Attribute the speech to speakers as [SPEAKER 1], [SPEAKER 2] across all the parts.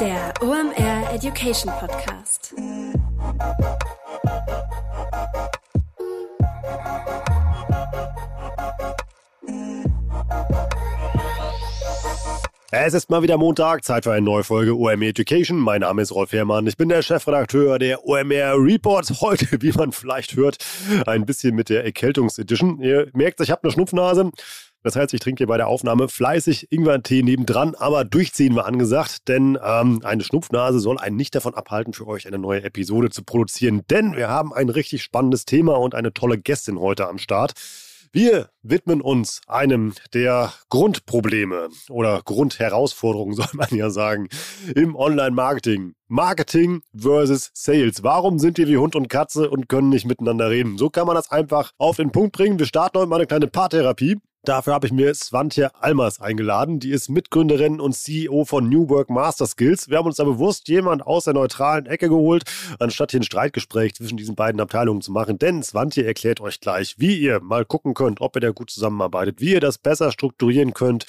[SPEAKER 1] Der OMR Education Podcast.
[SPEAKER 2] Es ist mal wieder Montag, Zeit für eine neue Folge OMR Education. Mein Name ist Rolf Herrmann, ich bin der Chefredakteur der OMR Reports. Heute, wie man vielleicht hört, ein bisschen mit der Erkältungsedition. Ihr merkt, ich habe eine Schnupfnase. Das heißt, ich trinke hier bei der Aufnahme fleißig Ingwertee nebendran, aber durchziehen wir angesagt, denn ähm, eine Schnupfnase soll einen nicht davon abhalten, für euch eine neue Episode zu produzieren. Denn wir haben ein richtig spannendes Thema und eine tolle Gästin heute am Start. Wir widmen uns einem der Grundprobleme oder Grundherausforderungen, soll man ja sagen, im Online-Marketing. Marketing versus Sales. Warum sind wir wie Hund und Katze und können nicht miteinander reden? So kann man das einfach auf den Punkt bringen. Wir starten heute mal eine kleine Paartherapie. Dafür habe ich mir Svantje Almers eingeladen. Die ist Mitgründerin und CEO von New Work Master Skills. Wir haben uns da bewusst jemand aus der neutralen Ecke geholt, anstatt hier ein Streitgespräch zwischen diesen beiden Abteilungen zu machen. Denn Svantje erklärt euch gleich, wie ihr mal gucken könnt, ob ihr da gut zusammenarbeitet, wie ihr das besser strukturieren könnt,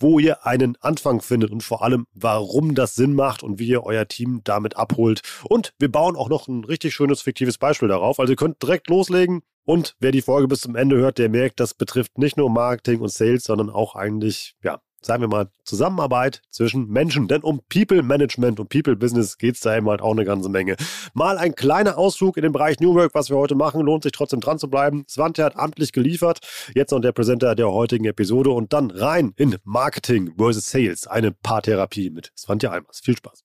[SPEAKER 2] wo ihr einen Anfang findet und vor allem, warum das Sinn macht und wie ihr euer Team damit abholt. Und wir bauen auch noch ein richtig schönes fiktives Beispiel darauf. Also ihr könnt direkt loslegen. Und wer die Folge bis zum Ende hört, der merkt, das betrifft nicht nur Marketing und Sales, sondern auch eigentlich, ja, sagen wir mal, Zusammenarbeit zwischen Menschen. Denn um People Management und People Business geht es da eben halt auch eine ganze Menge. Mal ein kleiner Ausflug in den Bereich New Work, was wir heute machen. Lohnt sich trotzdem dran zu bleiben. Svante hat amtlich geliefert. Jetzt noch der Präsenter der heutigen Episode und dann rein in Marketing versus Sales. Eine Paartherapie mit Svante Almers. Viel Spaß.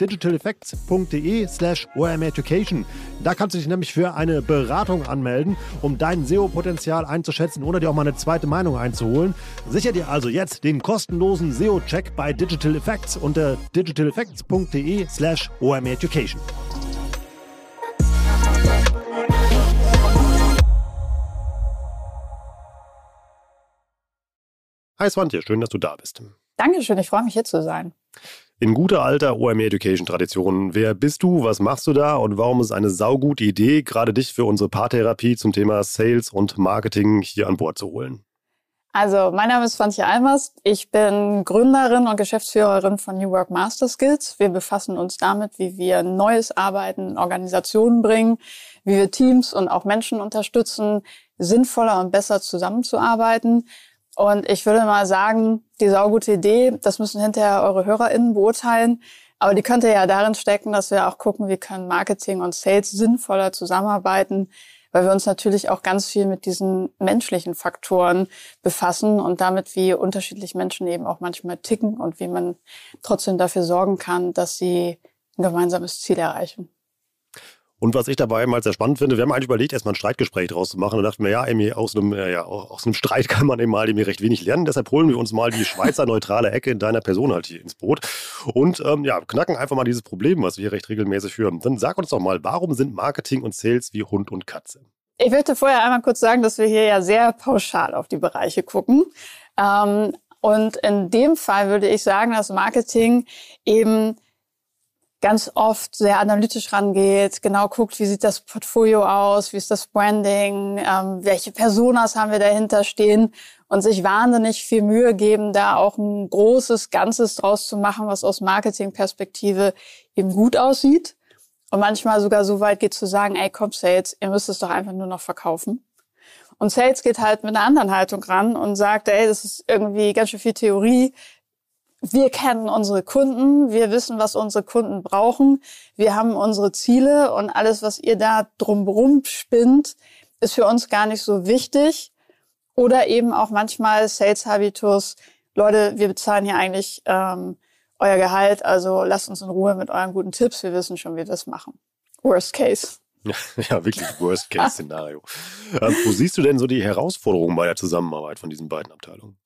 [SPEAKER 2] digitaleffects.de slash omeducation. Da kannst du dich nämlich für eine Beratung anmelden, um dein SEO-Potenzial einzuschätzen oder dir auch mal eine zweite Meinung einzuholen. Sicher dir also jetzt den kostenlosen SEO-Check bei Digital Effects unter digitaleffects.de slash omeducation. Hi Swantje, schön, dass du da bist.
[SPEAKER 3] Dankeschön, ich freue mich hier zu sein.
[SPEAKER 2] In guter alter OMR Education Tradition. Wer bist du? Was machst du da? Und warum ist eine saugute Idee, gerade dich für unsere Paartherapie zum Thema Sales und Marketing hier an Bord zu holen?
[SPEAKER 3] Also, mein Name ist Svantje Almers. Ich bin Gründerin und Geschäftsführerin von New Work Master Skills. Wir befassen uns damit, wie wir neues Arbeiten in Organisationen bringen, wie wir Teams und auch Menschen unterstützen, sinnvoller und besser zusammenzuarbeiten. Und ich würde mal sagen, die saugute Idee, das müssen hinterher eure HörerInnen beurteilen. Aber die könnte ja darin stecken, dass wir auch gucken, wie können Marketing und Sales sinnvoller zusammenarbeiten, weil wir uns natürlich auch ganz viel mit diesen menschlichen Faktoren befassen und damit, wie unterschiedlich Menschen eben auch manchmal ticken und wie man trotzdem dafür sorgen kann, dass sie ein gemeinsames Ziel erreichen.
[SPEAKER 2] Und was ich dabei mal sehr spannend finde, wir haben eigentlich überlegt, erstmal ein Streitgespräch draus zu machen. Und dachten wir, ja, irgendwie aus einem, äh, ja, aus einem Streit kann man eben mal irgendwie recht wenig lernen. Deshalb holen wir uns mal die Schweizer neutrale Ecke in deiner Person halt hier ins Boot. Und ähm, ja, knacken einfach mal dieses Problem, was wir hier recht regelmäßig führen. Dann sag uns doch mal, warum sind Marketing und Sales wie Hund und Katze?
[SPEAKER 3] Ich möchte vorher einmal kurz sagen, dass wir hier ja sehr pauschal auf die Bereiche gucken. Ähm, und in dem Fall würde ich sagen, dass Marketing eben ganz oft sehr analytisch rangeht, genau guckt, wie sieht das Portfolio aus, wie ist das Branding, ähm, welche Personas haben wir dahinter stehen und sich wahnsinnig viel Mühe geben, da auch ein großes Ganzes draus zu machen, was aus Marketingperspektive eben gut aussieht. Und manchmal sogar so weit geht zu sagen, ey, komm Sales, ihr müsst es doch einfach nur noch verkaufen. Und Sales geht halt mit einer anderen Haltung ran und sagt, ey, das ist irgendwie ganz schön viel Theorie, wir kennen unsere Kunden, wir wissen, was unsere Kunden brauchen, wir haben unsere Ziele und alles, was ihr da drumherum spinnt, ist für uns gar nicht so wichtig. Oder eben auch manchmal Sales Habitus, Leute, wir bezahlen hier eigentlich ähm, euer Gehalt, also lasst uns in Ruhe mit euren guten Tipps, wir wissen schon, wie wir das machen. Worst case.
[SPEAKER 2] Ja, ja wirklich Worst-Case-Szenario. ähm, wo siehst du denn so die Herausforderungen bei der Zusammenarbeit von diesen beiden Abteilungen?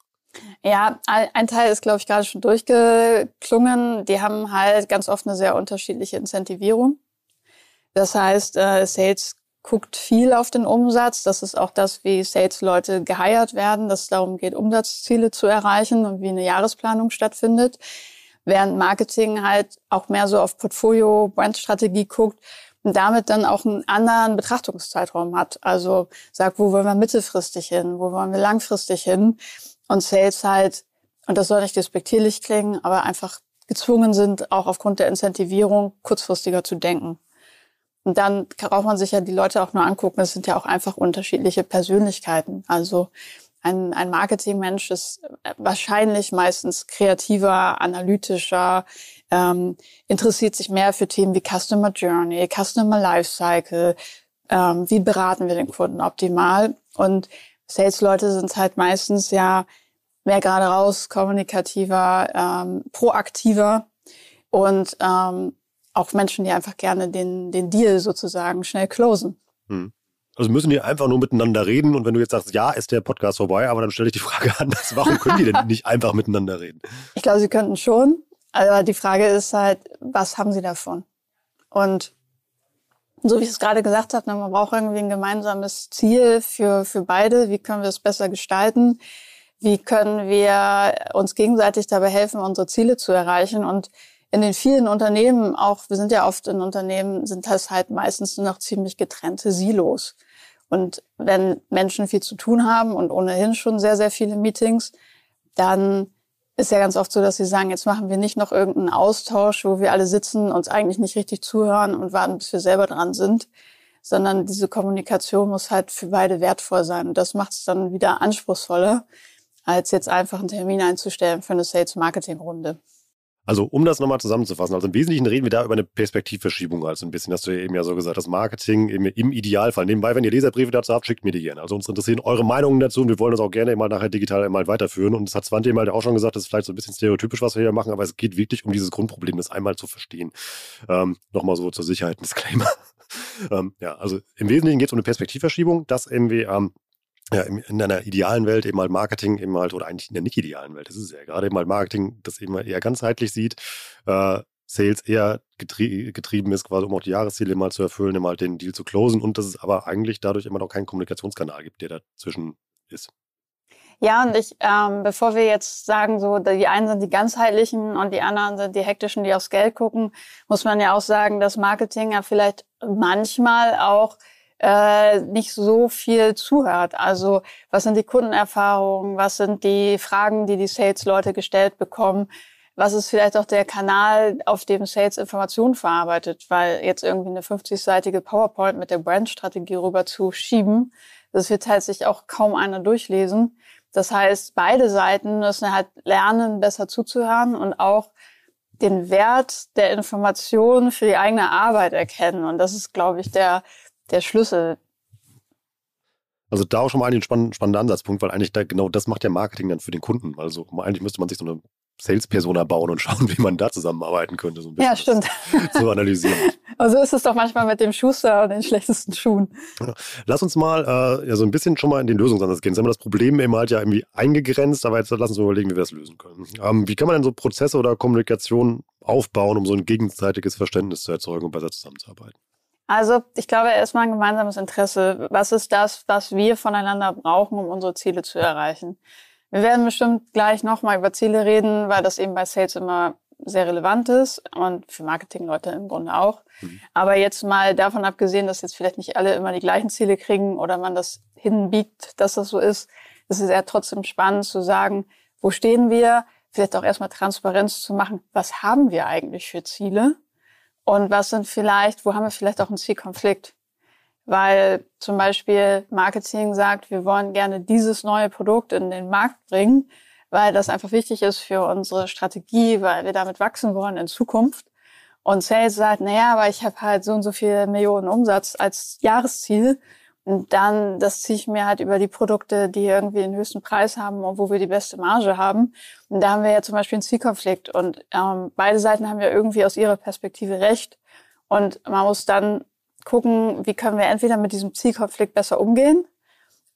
[SPEAKER 3] Ja, ein Teil ist, glaube ich, gerade schon durchgeklungen. Die haben halt ganz oft eine sehr unterschiedliche Incentivierung. Das heißt, äh, Sales guckt viel auf den Umsatz. Das ist auch das, wie Sales-Leute geheiert werden, dass es darum geht, Umsatzziele zu erreichen und wie eine Jahresplanung stattfindet. Während Marketing halt auch mehr so auf Portfolio, Brandstrategie guckt und damit dann auch einen anderen Betrachtungszeitraum hat. Also sagt, wo wollen wir mittelfristig hin, wo wollen wir langfristig hin? Und Sales halt, und das soll nicht despektierlich klingen, aber einfach gezwungen sind, auch aufgrund der Incentivierung kurzfristiger zu denken. Und dann braucht man sich ja die Leute auch nur angucken. Es sind ja auch einfach unterschiedliche Persönlichkeiten. Also ein, ein Marketingmensch ist wahrscheinlich meistens kreativer, analytischer, ähm, interessiert sich mehr für Themen wie Customer Journey, Customer Lifecycle, ähm, wie beraten wir den Kunden optimal. Und Sales-Leute sind halt meistens ja mehr gerade raus, kommunikativer, ähm, proaktiver und ähm, auch Menschen, die einfach gerne den, den Deal sozusagen schnell closen. Hm.
[SPEAKER 2] Also müssen die einfach nur miteinander reden und wenn du jetzt sagst, ja, ist der Podcast vorbei, aber dann stelle ich die Frage anders, warum können die denn nicht einfach miteinander reden?
[SPEAKER 3] Ich glaube, sie könnten schon, aber die Frage ist halt, was haben sie davon? Und so wie ich es gerade gesagt habe, ne, man braucht irgendwie ein gemeinsames Ziel für, für beide. Wie können wir es besser gestalten? Wie können wir uns gegenseitig dabei helfen, unsere Ziele zu erreichen? Und in den vielen Unternehmen, auch wir sind ja oft in Unternehmen, sind das halt meistens nur noch ziemlich getrennte Silos. Und wenn Menschen viel zu tun haben und ohnehin schon sehr, sehr viele Meetings, dann ist ja ganz oft so, dass sie sagen, jetzt machen wir nicht noch irgendeinen Austausch, wo wir alle sitzen, uns eigentlich nicht richtig zuhören und warten, bis wir selber dran sind, sondern diese Kommunikation muss halt für beide wertvoll sein. Und das macht es dann wieder anspruchsvoller, als jetzt einfach einen Termin einzustellen für eine Sales-Marketing-Runde.
[SPEAKER 2] Also um das nochmal zusammenzufassen, also im Wesentlichen reden wir da über eine Perspektivverschiebung, also ein bisschen, hast du ja eben ja so gesagt, das Marketing im, im Idealfall. Nebenbei, wenn ihr Leserbriefe dazu habt, schickt mir die gerne. Also uns interessieren eure Meinungen dazu und wir wollen das auch gerne mal nachher digital mal weiterführen. Und das hat Svante mal auch schon gesagt, das ist vielleicht so ein bisschen stereotypisch, was wir hier machen, aber es geht wirklich um dieses Grundproblem, das einmal zu verstehen. Ähm, nochmal so zur Sicherheit ein Disclaimer. ähm, ja, also im Wesentlichen geht es um eine Perspektivverschiebung, dass irgendwie ähm, ja, in einer idealen Welt eben halt Marketing eben halt, oder eigentlich in der nicht idealen Welt, das ist ja gerade eben halt Marketing, das eben eher ganzheitlich sieht, äh, Sales eher getrie getrieben ist, quasi um auch die Jahresziele mal zu erfüllen, immer halt den Deal zu closen und dass es aber eigentlich dadurch immer noch keinen Kommunikationskanal gibt, der dazwischen ist.
[SPEAKER 3] Ja, und ich, ähm, bevor wir jetzt sagen, so die einen sind die ganzheitlichen und die anderen sind die hektischen, die aufs Geld gucken, muss man ja auch sagen, dass Marketing ja vielleicht manchmal auch äh, nicht so viel zuhört. Also was sind die Kundenerfahrungen, was sind die Fragen, die die Sales-Leute gestellt bekommen, was ist vielleicht auch der Kanal, auf dem Sales Informationen verarbeitet, weil jetzt irgendwie eine 50-seitige PowerPoint mit der Brandstrategie rüber zu schieben, das wird halt sich auch kaum einer durchlesen. Das heißt, beide Seiten müssen halt lernen, besser zuzuhören und auch den Wert der Information für die eigene Arbeit erkennen. Und das ist, glaube ich, der der Schlüssel.
[SPEAKER 2] Also da auch schon mal ein spannender, spannender Ansatzpunkt, weil eigentlich da, genau das macht ja Marketing dann für den Kunden. Also eigentlich müsste man sich so eine Sales-Persona bauen und schauen, wie man da zusammenarbeiten könnte. So
[SPEAKER 3] ja, stimmt.
[SPEAKER 2] Zu analysieren.
[SPEAKER 3] Also ist es doch manchmal mit dem Schuster und den schlechtesten Schuhen.
[SPEAKER 2] Lass uns mal äh, ja, so ein bisschen schon mal in den Lösungsansatz gehen. Jetzt haben wir das Problem eben halt ja irgendwie eingegrenzt, aber jetzt lass uns überlegen, wie wir das lösen können. Ähm, wie kann man denn so Prozesse oder Kommunikation aufbauen, um so ein gegenseitiges Verständnis zu erzeugen und besser zusammenzuarbeiten?
[SPEAKER 3] Also ich glaube erstmal ein gemeinsames Interesse. Was ist das, was wir voneinander brauchen, um unsere Ziele zu erreichen? Wir werden bestimmt gleich nochmal über Ziele reden, weil das eben bei Sales immer sehr relevant ist und für Marketingleute im Grunde auch. Mhm. Aber jetzt mal davon abgesehen, dass jetzt vielleicht nicht alle immer die gleichen Ziele kriegen oder man das hinbiegt, dass das so ist, ist es ja trotzdem spannend zu sagen, wo stehen wir? Vielleicht auch erstmal Transparenz zu machen, was haben wir eigentlich für Ziele? Und was sind vielleicht, wo haben wir vielleicht auch einen Zielkonflikt? Weil zum Beispiel Marketing sagt, wir wollen gerne dieses neue Produkt in den Markt bringen, weil das einfach wichtig ist für unsere Strategie, weil wir damit wachsen wollen in Zukunft. Und Sales sagt, naja, aber ich habe halt so und so viel Millionen Umsatz als Jahresziel. Und dann, das ziehe ich mir halt über die Produkte, die irgendwie den höchsten Preis haben und wo wir die beste Marge haben. Und da haben wir ja zum Beispiel einen Zielkonflikt. Und ähm, beide Seiten haben ja irgendwie aus ihrer Perspektive recht. Und man muss dann gucken, wie können wir entweder mit diesem Zielkonflikt besser umgehen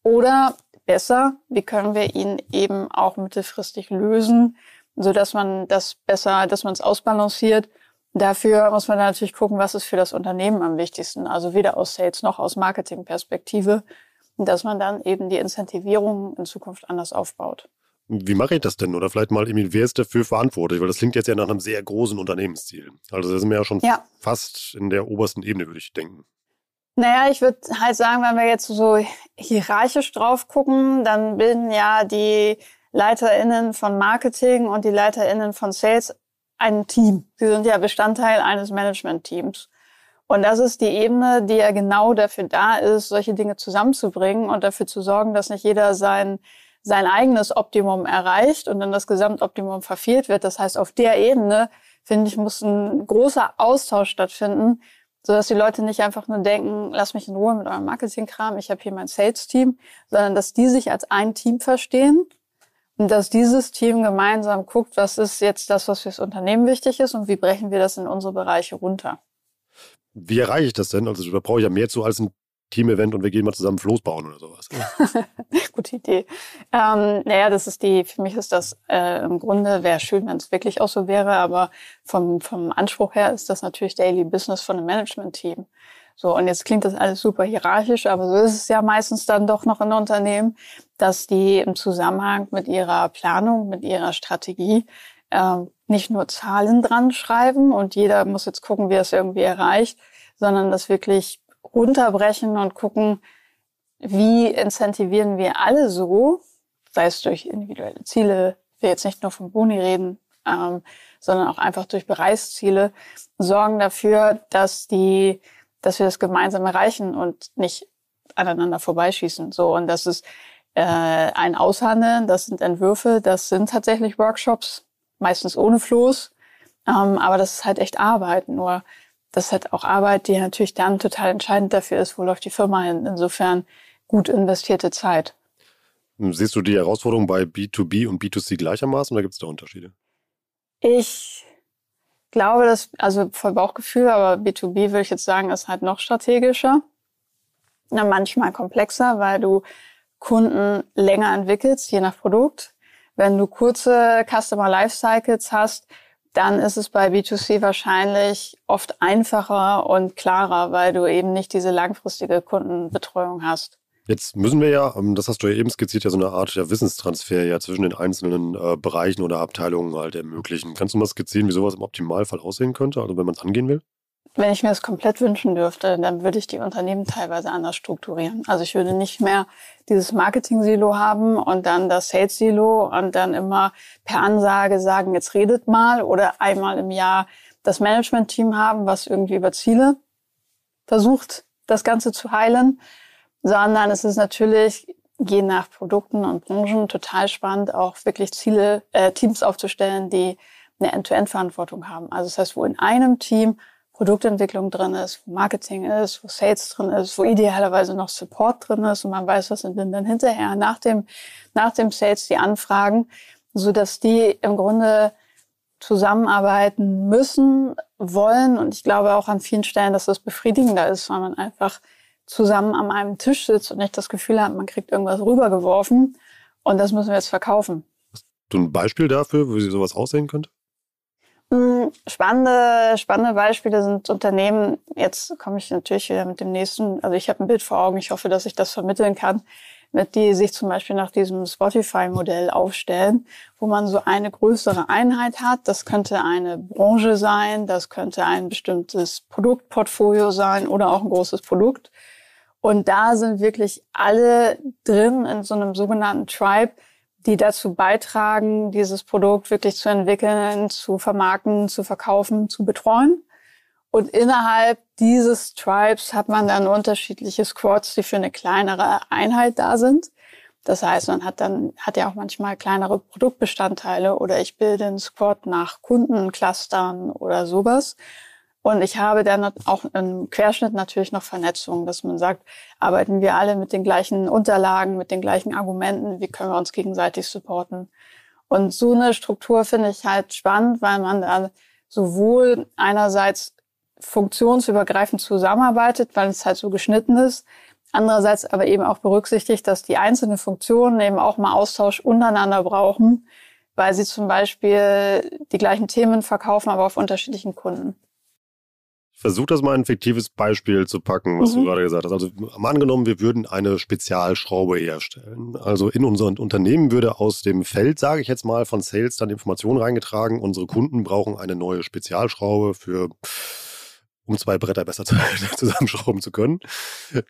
[SPEAKER 3] oder besser, wie können wir ihn eben auch mittelfristig lösen, so dass man das besser, dass man es ausbalanciert Dafür muss man natürlich gucken, was ist für das Unternehmen am wichtigsten. Also weder aus Sales noch aus Marketingperspektive, dass man dann eben die Incentivierung in Zukunft anders aufbaut.
[SPEAKER 2] Wie mache ich das denn? Oder vielleicht mal, wer ist dafür verantwortlich? Weil das klingt jetzt ja nach einem sehr großen Unternehmensziel. Also da sind wir ja schon ja. fast in der obersten Ebene, würde ich denken.
[SPEAKER 3] Naja, ich würde halt sagen, wenn wir jetzt so hierarchisch drauf gucken, dann bilden ja die LeiterInnen von Marketing und die LeiterInnen von Sales ein Team. Sie sind ja Bestandteil eines Management-Teams. Und das ist die Ebene, die ja genau dafür da ist, solche Dinge zusammenzubringen und dafür zu sorgen, dass nicht jeder sein, sein eigenes Optimum erreicht und dann das Gesamtoptimum verfehlt wird. Das heißt, auf der Ebene, finde ich, muss ein großer Austausch stattfinden, sodass die Leute nicht einfach nur denken, lass mich in Ruhe mit eurem Marketingkram, ich habe hier mein Sales-Team, sondern dass die sich als ein Team verstehen dass dieses Team gemeinsam guckt, was ist jetzt das, was fürs Unternehmen wichtig ist und wie brechen wir das in unsere Bereiche runter.
[SPEAKER 2] Wie erreiche ich das denn? Also da brauche ich ja mehr zu als ein Team-Event und wir gehen mal zusammen Floß bauen oder sowas.
[SPEAKER 3] Gute Idee. Ähm, naja, das ist die, für mich ist das äh, im Grunde, wäre schön, wenn es wirklich auch so wäre, aber vom, vom Anspruch her ist das natürlich Daily Business von einem Management-Team. So, und jetzt klingt das alles super hierarchisch, aber so ist es ja meistens dann doch noch in Unternehmen, dass die im Zusammenhang mit ihrer Planung, mit ihrer Strategie äh, nicht nur Zahlen dran schreiben und jeder muss jetzt gucken, wie er es irgendwie erreicht, sondern das wirklich runterbrechen und gucken, wie incentivieren wir alle so, sei es durch individuelle Ziele, wir jetzt nicht nur von Boni reden, ähm, sondern auch einfach durch Bereichsziele, sorgen dafür, dass die dass wir das gemeinsam erreichen und nicht aneinander vorbeischießen. So und das ist äh, ein Aushandeln, das sind Entwürfe, das sind tatsächlich Workshops, meistens ohne Floß, ähm, aber das ist halt echt Arbeit. Nur das ist halt auch Arbeit, die natürlich dann total entscheidend dafür ist, wo läuft die Firma hin. Insofern gut investierte Zeit.
[SPEAKER 2] Siehst du die Herausforderung bei B2B und B2C gleichermaßen oder gibt es da Unterschiede?
[SPEAKER 3] Ich glaube, dass, also voll Bauchgefühl, aber B2B würde ich jetzt sagen, ist halt noch strategischer. Na, manchmal komplexer, weil du Kunden länger entwickelst, je nach Produkt. Wenn du kurze Customer Lifecycles hast, dann ist es bei B2C wahrscheinlich oft einfacher und klarer, weil du eben nicht diese langfristige Kundenbetreuung hast.
[SPEAKER 2] Jetzt müssen wir ja, ähm, das hast du ja eben skizziert, ja so eine Art ja, Wissenstransfer ja zwischen den einzelnen äh, Bereichen oder Abteilungen halt ermöglichen. Kannst du mal skizzieren, wie sowas im Optimalfall aussehen könnte, also wenn man es angehen will?
[SPEAKER 3] Wenn ich mir das komplett wünschen dürfte, dann würde ich die Unternehmen teilweise anders strukturieren. Also ich würde nicht mehr dieses Marketing-Silo haben und dann das Sales-Silo und dann immer per Ansage sagen, jetzt redet mal oder einmal im Jahr das Management-Team haben, was irgendwie über Ziele versucht, das Ganze zu heilen sondern es ist natürlich je nach Produkten und Branchen total spannend, auch wirklich Ziele, äh, Teams aufzustellen, die eine End-to-End-Verantwortung haben. Also das heißt, wo in einem Team Produktentwicklung drin ist, wo Marketing ist, wo Sales drin ist, wo idealerweise noch Support drin ist und man weiß, was sind denn dann hinterher nach dem, nach dem Sales die Anfragen, so dass die im Grunde zusammenarbeiten müssen, wollen und ich glaube auch an vielen Stellen, dass das befriedigender ist, weil man einfach zusammen an einem Tisch sitzt und nicht das Gefühl hat, man kriegt irgendwas rübergeworfen und das müssen wir jetzt verkaufen.
[SPEAKER 2] Hast du ein Beispiel dafür, wie sowas aussehen könnte?
[SPEAKER 3] Hm, spannende, spannende Beispiele sind Unternehmen. Jetzt komme ich natürlich wieder mit dem nächsten. Also ich habe ein Bild vor Augen. Ich hoffe, dass ich das vermitteln kann, mit die sich zum Beispiel nach diesem Spotify-Modell aufstellen, wo man so eine größere Einheit hat. Das könnte eine Branche sein, das könnte ein bestimmtes Produktportfolio sein oder auch ein großes Produkt. Und da sind wirklich alle drin in so einem sogenannten Tribe, die dazu beitragen, dieses Produkt wirklich zu entwickeln, zu vermarkten, zu verkaufen, zu betreuen. Und innerhalb dieses Tribes hat man dann unterschiedliche Squads, die für eine kleinere Einheit da sind. Das heißt, man hat dann, hat ja auch manchmal kleinere Produktbestandteile oder ich bilde einen Squad nach Kundenclustern oder sowas. Und ich habe dann auch im Querschnitt natürlich noch Vernetzung, dass man sagt, arbeiten wir alle mit den gleichen Unterlagen, mit den gleichen Argumenten, wie können wir uns gegenseitig supporten. Und so eine Struktur finde ich halt spannend, weil man da sowohl einerseits funktionsübergreifend zusammenarbeitet, weil es halt so geschnitten ist, andererseits aber eben auch berücksichtigt, dass die einzelnen Funktionen eben auch mal Austausch untereinander brauchen, weil sie zum Beispiel die gleichen Themen verkaufen, aber auf unterschiedlichen Kunden.
[SPEAKER 2] Versuch das mal ein fiktives Beispiel zu packen, was mhm. du gerade gesagt hast. Also mal angenommen, wir würden eine Spezialschraube herstellen. Also in unserem Unternehmen würde aus dem Feld, sage ich jetzt mal, von Sales dann Informationen reingetragen. Unsere Kunden brauchen eine neue Spezialschraube für um zwei Bretter besser zusammenschrauben zu können.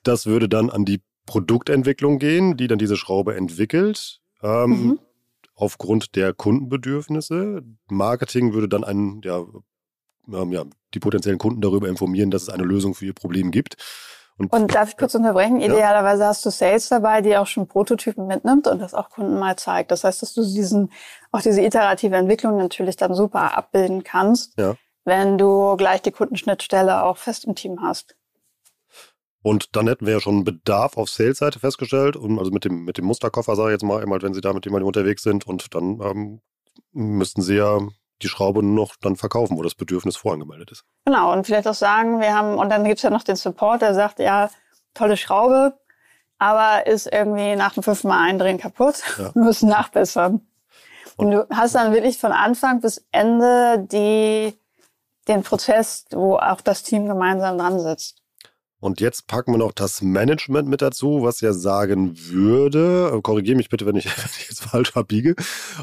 [SPEAKER 2] Das würde dann an die Produktentwicklung gehen, die dann diese Schraube entwickelt. Ähm, mhm. Aufgrund der Kundenbedürfnisse. Marketing würde dann ein ja, ähm, ja, die potenziellen Kunden darüber informieren, dass es eine Lösung für ihr Problem gibt.
[SPEAKER 3] Und, und darf ich kurz unterbrechen? Idealerweise hast du Sales dabei, die auch schon Prototypen mitnimmt und das auch Kunden mal zeigt. Das heißt, dass du diesen, auch diese iterative Entwicklung natürlich dann super abbilden kannst, ja. wenn du gleich die Kundenschnittstelle auch fest im Team hast.
[SPEAKER 2] Und dann hätten wir ja schon Bedarf auf Sales-Seite festgestellt, und also mit dem, mit dem Musterkoffer, sage ich jetzt mal, wenn Sie da mit jemandem unterwegs sind und dann ähm, müssten Sie ja die Schraube nur noch dann verkaufen, wo das Bedürfnis vorangemeldet ist.
[SPEAKER 3] Genau, und vielleicht auch sagen, wir haben, und dann gibt's ja noch den Support, der sagt, ja, tolle Schraube, aber ist irgendwie nach dem fünften Mal eindrehen kaputt, ja. wir müssen nachbessern. Und du hast dann wirklich von Anfang bis Ende die, den Prozess, wo auch das Team gemeinsam dran sitzt.
[SPEAKER 2] Und jetzt packen wir noch das Management mit dazu, was ja sagen würde, korrigiere mich bitte, wenn ich, wenn ich jetzt falsch abbiege,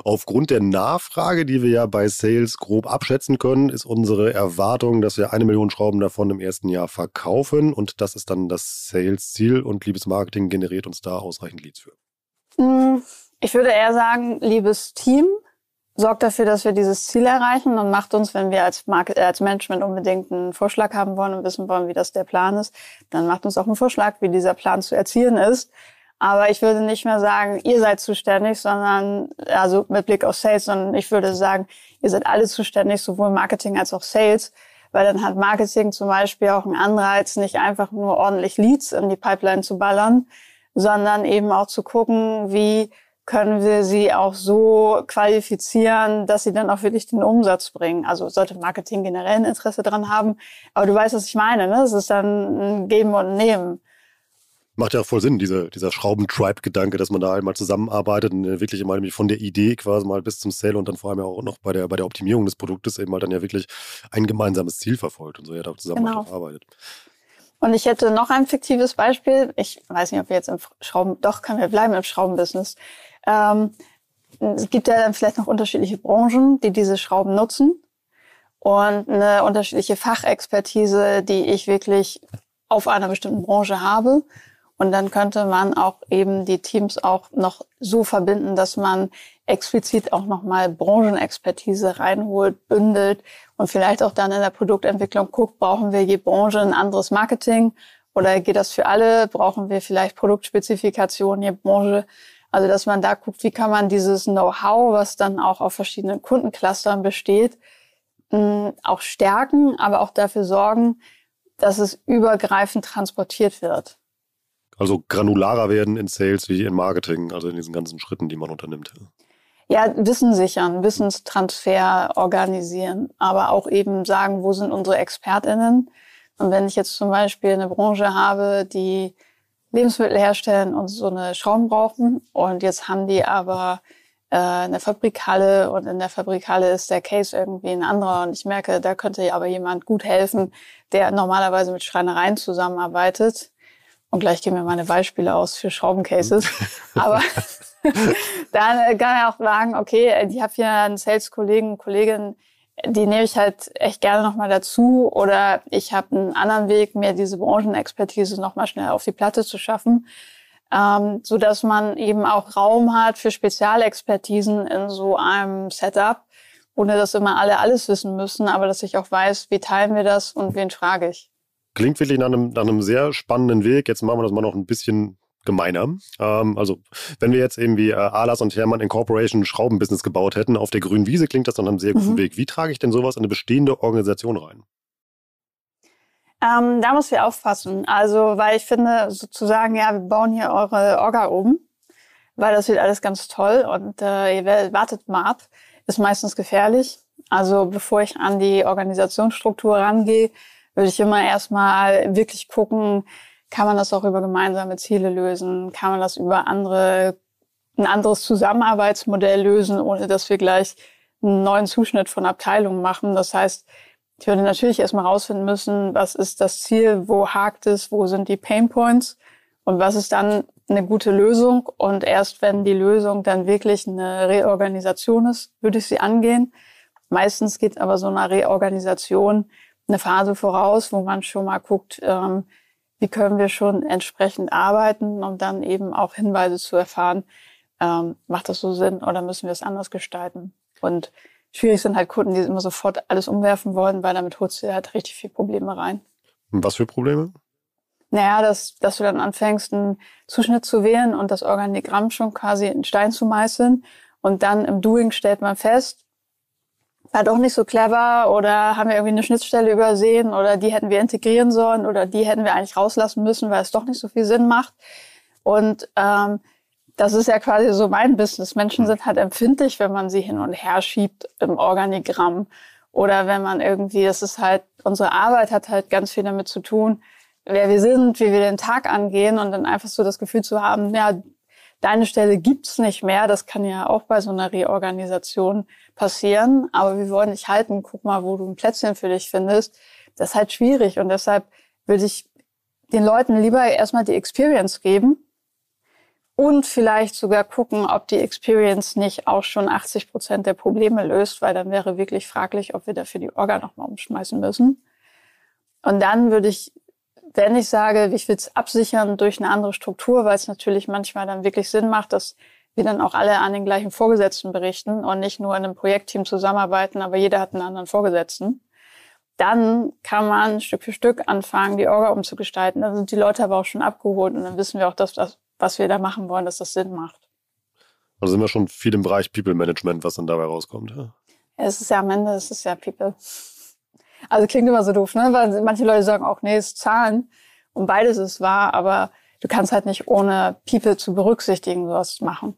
[SPEAKER 2] aufgrund der Nachfrage, die wir ja bei Sales grob abschätzen können, ist unsere Erwartung, dass wir eine Million Schrauben davon im ersten Jahr verkaufen. Und das ist dann das Sales-Ziel. Und liebes Marketing generiert uns da ausreichend Leads für.
[SPEAKER 3] Hm, ich würde eher sagen, liebes Team, sorgt dafür, dass wir dieses Ziel erreichen und macht uns, wenn wir als, Market, äh, als Management unbedingt einen Vorschlag haben wollen und wissen wollen, wie das der Plan ist, dann macht uns auch einen Vorschlag, wie dieser Plan zu erzielen ist. Aber ich würde nicht mehr sagen, ihr seid zuständig, sondern, also mit Blick auf Sales, sondern ich würde sagen, ihr seid alle zuständig, sowohl Marketing als auch Sales, weil dann hat Marketing zum Beispiel auch einen Anreiz, nicht einfach nur ordentlich Leads in die Pipeline zu ballern, sondern eben auch zu gucken, wie können wir sie auch so qualifizieren, dass sie dann auch wirklich den Umsatz bringen. Also sollte Marketing generell ein Interesse dran haben. Aber du weißt, was ich meine. Ne? Es ist dann ein Geben und Nehmen.
[SPEAKER 2] Macht ja auch voll Sinn, dieser, dieser Schraubentribe-Gedanke, dass man da einmal zusammenarbeitet und wirklich immer von der Idee quasi mal bis zum Sale und dann vor allem auch noch bei der, bei der Optimierung des Produktes eben mal dann ja wirklich ein gemeinsames Ziel verfolgt und so ja da zusammen genau. arbeitet.
[SPEAKER 3] Und ich hätte noch ein fiktives Beispiel. Ich weiß nicht, ob wir jetzt im Schrauben, doch können wir bleiben im Schraubenbusiness. Ähm, es gibt ja dann vielleicht noch unterschiedliche Branchen, die diese Schrauben nutzen und eine unterschiedliche Fachexpertise, die ich wirklich auf einer bestimmten Branche habe. Und dann könnte man auch eben die Teams auch noch so verbinden, dass man explizit auch nochmal Branchenexpertise reinholt, bündelt und vielleicht auch dann in der Produktentwicklung guckt, brauchen wir je Branche ein anderes Marketing oder geht das für alle? Brauchen wir vielleicht Produktspezifikationen je Branche? Also, dass man da guckt, wie kann man dieses Know-how, was dann auch auf verschiedenen Kundenclustern besteht, auch stärken, aber auch dafür sorgen, dass es übergreifend transportiert wird.
[SPEAKER 2] Also granularer werden in Sales wie in Marketing, also in diesen ganzen Schritten, die man unternimmt.
[SPEAKER 3] Ja, Wissen sichern, Wissenstransfer organisieren, aber auch eben sagen, wo sind unsere ExpertInnen? Und wenn ich jetzt zum Beispiel eine Branche habe, die Lebensmittel herstellen und so eine Schrauben brauchen. Und jetzt haben die aber äh, eine Fabrikhalle und in der Fabrikhalle ist der Case irgendwie ein anderer. Und ich merke, da könnte aber jemand gut helfen, der normalerweise mit Schreinereien zusammenarbeitet. Und gleich gehen wir meine Beispiele aus für Schraubencases. aber dann kann er auch sagen, okay, ich habe hier einen Sales-Kollegen, Kollegin, die nehme ich halt echt gerne nochmal dazu. Oder ich habe einen anderen Weg, mir diese Branchenexpertise nochmal schnell auf die Platte zu schaffen, ähm, so dass man eben auch Raum hat für Spezialexpertisen in so einem Setup, ohne dass immer alle alles wissen müssen, aber dass ich auch weiß, wie teilen wir das und wen frage ich.
[SPEAKER 2] Klingt wirklich nach einem, nach einem sehr spannenden Weg. Jetzt machen wir das mal noch ein bisschen gemeiner. Ähm, also wenn wir jetzt eben wie äh, Alas und Hermann Incorporation ein Schraubenbusiness gebaut hätten auf der grünen Wiese, klingt das dann einem sehr guten mhm. Weg. Wie trage ich denn sowas in eine bestehende Organisation rein?
[SPEAKER 3] Ähm, da muss wir aufpassen. Also, weil ich finde, sozusagen, ja, wir bauen hier eure Orga um, weil das wird alles ganz toll und äh, ihr wartet mal ab, ist meistens gefährlich. Also, bevor ich an die Organisationsstruktur rangehe, würde ich immer erstmal wirklich gucken, kann man das auch über gemeinsame Ziele lösen? Kann man das über andere, ein anderes Zusammenarbeitsmodell lösen, ohne dass wir gleich einen neuen Zuschnitt von Abteilungen machen? Das heißt, ich würde natürlich erstmal rausfinden müssen, was ist das Ziel, wo hakt es, wo sind die Pain Points und was ist dann eine gute Lösung. Und erst wenn die Lösung dann wirklich eine Reorganisation ist, würde ich sie angehen. Meistens geht aber so eine Reorganisation eine Phase voraus, wo man schon mal guckt, ähm, wie können wir schon entsprechend arbeiten, um dann eben auch Hinweise zu erfahren, ähm, macht das so Sinn oder müssen wir es anders gestalten. Und Schwierig sind halt Kunden, die immer sofort alles umwerfen wollen, weil damit holst du halt richtig viel Probleme rein.
[SPEAKER 2] Was für Probleme?
[SPEAKER 3] Naja, dass, dass du dann anfängst, einen Zuschnitt zu wählen und das Organigramm schon quasi in Stein zu meißeln. Und dann im Doing stellt man fest, war doch nicht so clever oder haben wir irgendwie eine Schnittstelle übersehen oder die hätten wir integrieren sollen oder die hätten wir eigentlich rauslassen müssen, weil es doch nicht so viel Sinn macht. Und ähm, das ist ja quasi so mein Business. Menschen hm. sind halt empfindlich, wenn man sie hin und her schiebt im Organigramm. Oder wenn man irgendwie, das ist halt, unsere Arbeit hat halt ganz viel damit zu tun, wer wir sind, wie wir den Tag angehen und dann einfach so das Gefühl zu haben, ja, deine Stelle gibt's nicht mehr. Das kann ja auch bei so einer Reorganisation passieren. Aber wir wollen dich halten. Guck mal, wo du ein Plätzchen für dich findest. Das ist halt schwierig. Und deshalb würde ich den Leuten lieber erstmal die Experience geben und vielleicht sogar gucken, ob die Experience nicht auch schon 80 Prozent der Probleme löst, weil dann wäre wirklich fraglich, ob wir dafür die Orga nochmal umschmeißen müssen. Und dann würde ich, wenn ich sage, ich will es absichern durch eine andere Struktur, weil es natürlich manchmal dann wirklich Sinn macht, dass wir dann auch alle an den gleichen Vorgesetzten berichten und nicht nur in einem Projektteam zusammenarbeiten, aber jeder hat einen anderen Vorgesetzten. Dann kann man Stück für Stück anfangen, die Orga umzugestalten. Dann sind die Leute aber auch schon abgeholt und dann wissen wir auch, dass das was wir da machen wollen, dass das Sinn macht.
[SPEAKER 2] Also sind wir schon viel im Bereich People Management, was dann dabei rauskommt.
[SPEAKER 3] Ja, es ist ja am Ende, es ist ja People. Also klingt immer so doof, ne? Weil manche Leute sagen auch, nee, es ist Zahlen. Und beides ist wahr, aber du kannst halt nicht ohne People zu berücksichtigen sowas machen.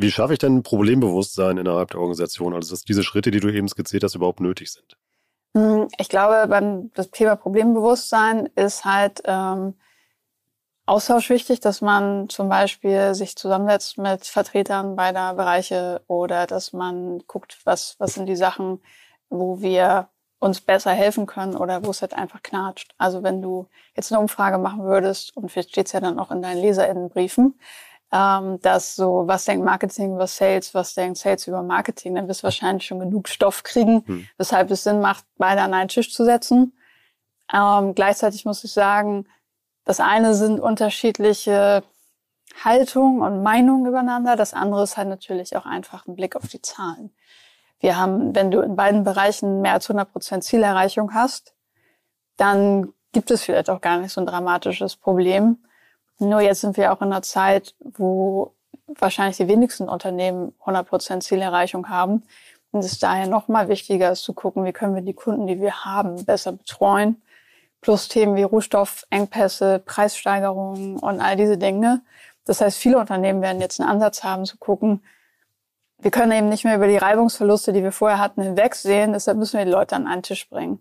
[SPEAKER 2] Wie schaffe ich denn Problembewusstsein innerhalb der Organisation? Also, dass diese Schritte, die du eben skizziert hast, überhaupt nötig sind?
[SPEAKER 3] Hm, ich glaube, beim das Thema Problembewusstsein ist halt ähm, Austausch wichtig, dass man zum Beispiel sich zusammensetzt mit Vertretern beider Bereiche oder dass man guckt, was, was sind die Sachen, wo wir uns besser helfen können oder wo es halt einfach knatscht. Also wenn du jetzt eine Umfrage machen würdest und vielleicht steht es ja dann auch in deinen LeserInnenbriefen, ähm, dass so, was denkt Marketing über Sales, was denkt Sales über Marketing, dann wirst du wahrscheinlich schon genug Stoff kriegen, hm. weshalb es Sinn macht, beide an einen Tisch zu setzen. Ähm, gleichzeitig muss ich sagen, das eine sind unterschiedliche Haltungen und Meinungen übereinander, das andere ist halt natürlich auch einfach ein Blick auf die Zahlen. Wir haben, wenn du in beiden Bereichen mehr als 100 Prozent Zielerreichung hast, dann gibt es vielleicht auch gar nicht so ein dramatisches Problem. Nur jetzt sind wir auch in einer Zeit, wo wahrscheinlich die wenigsten Unternehmen 100% Zielerreichung haben. Und es ist daher nochmal wichtiger ist zu gucken, wie können wir die Kunden, die wir haben, besser betreuen. plus Themen wie Rohstoffengpässe, Preissteigerungen und all diese Dinge. Das heißt, viele Unternehmen werden jetzt einen Ansatz haben zu gucken, wir können eben nicht mehr über die Reibungsverluste, die wir vorher hatten, hinwegsehen. Deshalb müssen wir die Leute an einen Tisch bringen.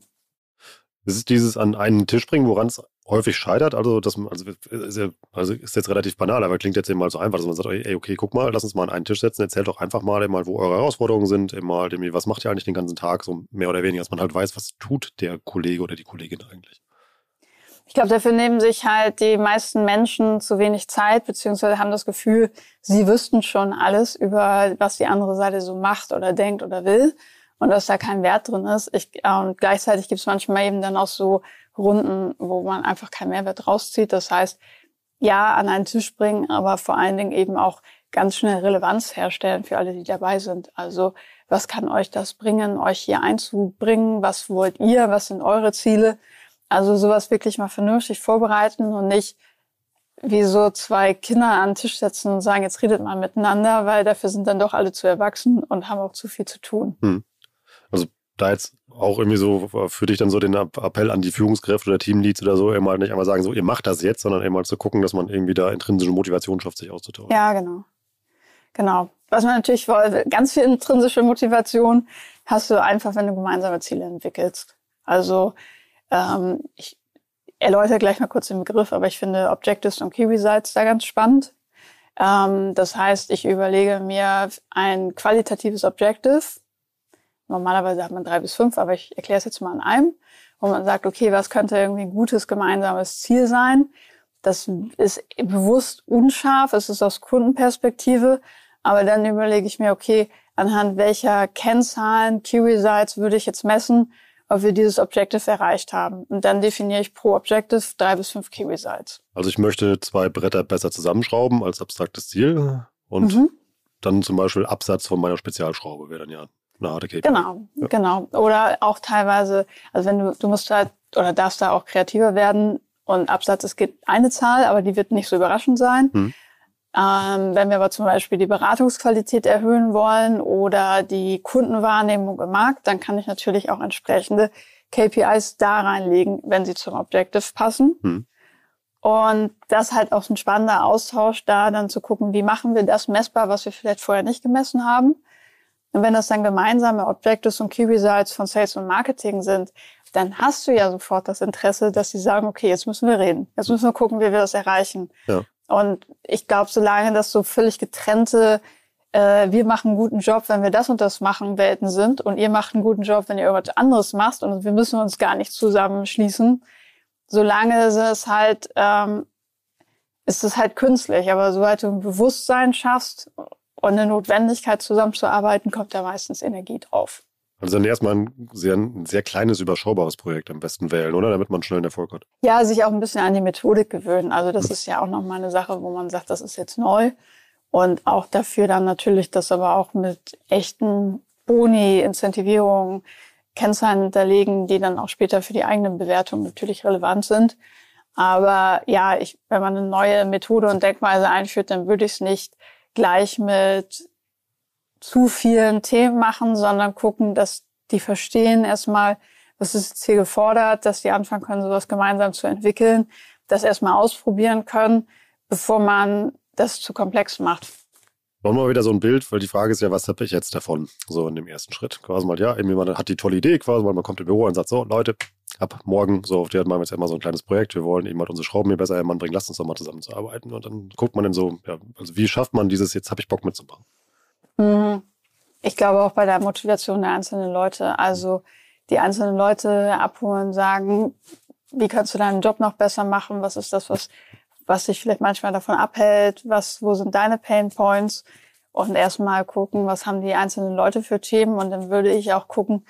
[SPEAKER 2] Es ist dieses an einen Tisch bringen, woran es häufig scheitert. Also, das also, ist ja, also ist jetzt relativ banal, aber klingt jetzt eben mal so einfach, dass man sagt, ey, okay, guck mal, lass uns mal an einen Tisch setzen, erzählt doch einfach mal, mal, wo eure Herausforderungen sind, mal, was macht ihr eigentlich den ganzen Tag, so mehr oder weniger, dass man halt weiß, was tut der Kollege oder die Kollegin eigentlich.
[SPEAKER 3] Ich glaube, dafür nehmen sich halt die meisten Menschen zu wenig Zeit, beziehungsweise haben das Gefühl, sie wüssten schon alles über, was die andere Seite so macht oder denkt oder will und dass da kein Wert drin ist. Ich, äh, und gleichzeitig gibt es manchmal eben dann auch so Runden, wo man einfach keinen Mehrwert rauszieht. Das heißt, ja, an einen Tisch bringen, aber vor allen Dingen eben auch ganz schnell Relevanz herstellen für alle, die dabei sind. Also was kann euch das bringen, euch hier einzubringen? Was wollt ihr? Was sind eure Ziele? Also sowas wirklich mal vernünftig vorbereiten und nicht wie so zwei Kinder an den Tisch setzen und sagen, jetzt redet mal miteinander, weil dafür sind dann doch alle zu erwachsen und haben auch zu viel zu tun. Hm.
[SPEAKER 2] Also da jetzt auch irgendwie so für dich dann so den Appell an die Führungskräfte oder Teamleads oder so, immer nicht einmal sagen, so ihr macht das jetzt, sondern immer zu gucken, dass man irgendwie da intrinsische Motivation schafft, sich auszutauschen.
[SPEAKER 3] Ja, genau. Genau. Was man natürlich wollte, ganz viel intrinsische Motivation hast du einfach, wenn du gemeinsame Ziele entwickelst. Also ähm, ich erläutere gleich mal kurz den Begriff, aber ich finde Objectives und Key Results da ganz spannend. Ähm, das heißt, ich überlege mir ein qualitatives Objective. Normalerweise hat man drei bis fünf, aber ich erkläre es jetzt mal an einem, wo man sagt, okay, was könnte irgendwie ein gutes gemeinsames Ziel sein? Das ist bewusst unscharf, es ist aus Kundenperspektive, aber dann überlege ich mir, okay, anhand welcher Kennzahlen, Key Results würde ich jetzt messen, ob wir dieses Objective erreicht haben. Und dann definiere ich pro Objective drei bis fünf Key Results.
[SPEAKER 2] Also ich möchte zwei Bretter besser zusammenschrauben als abstraktes Ziel und mhm. dann zum Beispiel Absatz von meiner Spezialschraube wäre dann ja eine harte KPI.
[SPEAKER 3] Genau, ja. genau. Oder auch teilweise, also wenn du, du musst halt oder darfst da auch kreativer werden und Absatz, es geht eine Zahl, aber die wird nicht so überraschend sein. Mhm. Ähm, wenn wir aber zum Beispiel die Beratungsqualität erhöhen wollen oder die Kundenwahrnehmung im Markt, dann kann ich natürlich auch entsprechende KPIs da reinlegen, wenn sie zum Objective passen. Hm. Und das halt auch ein spannender Austausch da, dann zu gucken, wie machen wir das messbar, was wir vielleicht vorher nicht gemessen haben. Und wenn das dann gemeinsame Objectives und Key Results von Sales und Marketing sind, dann hast du ja sofort das Interesse, dass sie sagen, okay, jetzt müssen wir reden. Jetzt müssen wir gucken, wie wir das erreichen. Ja. Und ich glaube, solange das so völlig getrennte, äh, wir machen einen guten Job, wenn wir das und das machen, Welten sind und ihr macht einen guten Job, wenn ihr irgendwas anderes macht und wir müssen uns gar nicht zusammenschließen, solange ist es halt, ähm, ist es halt künstlich. Aber sobald du ein Bewusstsein schaffst und eine Notwendigkeit zusammenzuarbeiten, kommt da meistens Energie drauf.
[SPEAKER 2] Also dann erstmal ein sehr, ein sehr kleines, überschaubares Projekt am besten wählen, oder? Damit man schnell einen Erfolg hat.
[SPEAKER 3] Ja, sich auch ein bisschen an die Methodik gewöhnen. Also das ist ja auch nochmal eine Sache, wo man sagt, das ist jetzt neu. Und auch dafür dann natürlich das aber auch mit echten Boni, Incentivierungen, Kennzahlen hinterlegen, die dann auch später für die eigene Bewertung natürlich relevant sind. Aber ja, ich, wenn man eine neue Methode und Denkweise einführt, dann würde ich es nicht gleich mit zu vielen Themen machen, sondern gucken, dass die verstehen erstmal, was ist jetzt hier gefordert, dass die anfangen können, sowas gemeinsam zu entwickeln, das erstmal ausprobieren können, bevor man das zu komplex macht.
[SPEAKER 2] Machen wir mal wieder so ein Bild, weil die Frage ist ja, was habe ich jetzt davon? So in dem ersten Schritt. Quasi mal, ja, irgendwie man hat die tolle Idee, quasi mal, man kommt im Büro und sagt so, Leute, ab morgen, so auf die machen wir jetzt immer so ein kleines Projekt, wir wollen eben halt unsere Schrauben hier besser in Mann bringen, lasst uns doch mal zusammenzuarbeiten. Und dann guckt man dann so, ja, also wie schafft man dieses, jetzt habe ich Bock mitzumachen?
[SPEAKER 3] Mhm. Ich glaube auch bei der Motivation der einzelnen Leute. Also die einzelnen Leute abholen, sagen, wie kannst du deinen Job noch besser machen? Was ist das, was, was dich vielleicht manchmal davon abhält? Was, wo sind deine Pain Points? Und erstmal gucken, was haben die einzelnen Leute für Themen? Und dann würde ich auch gucken,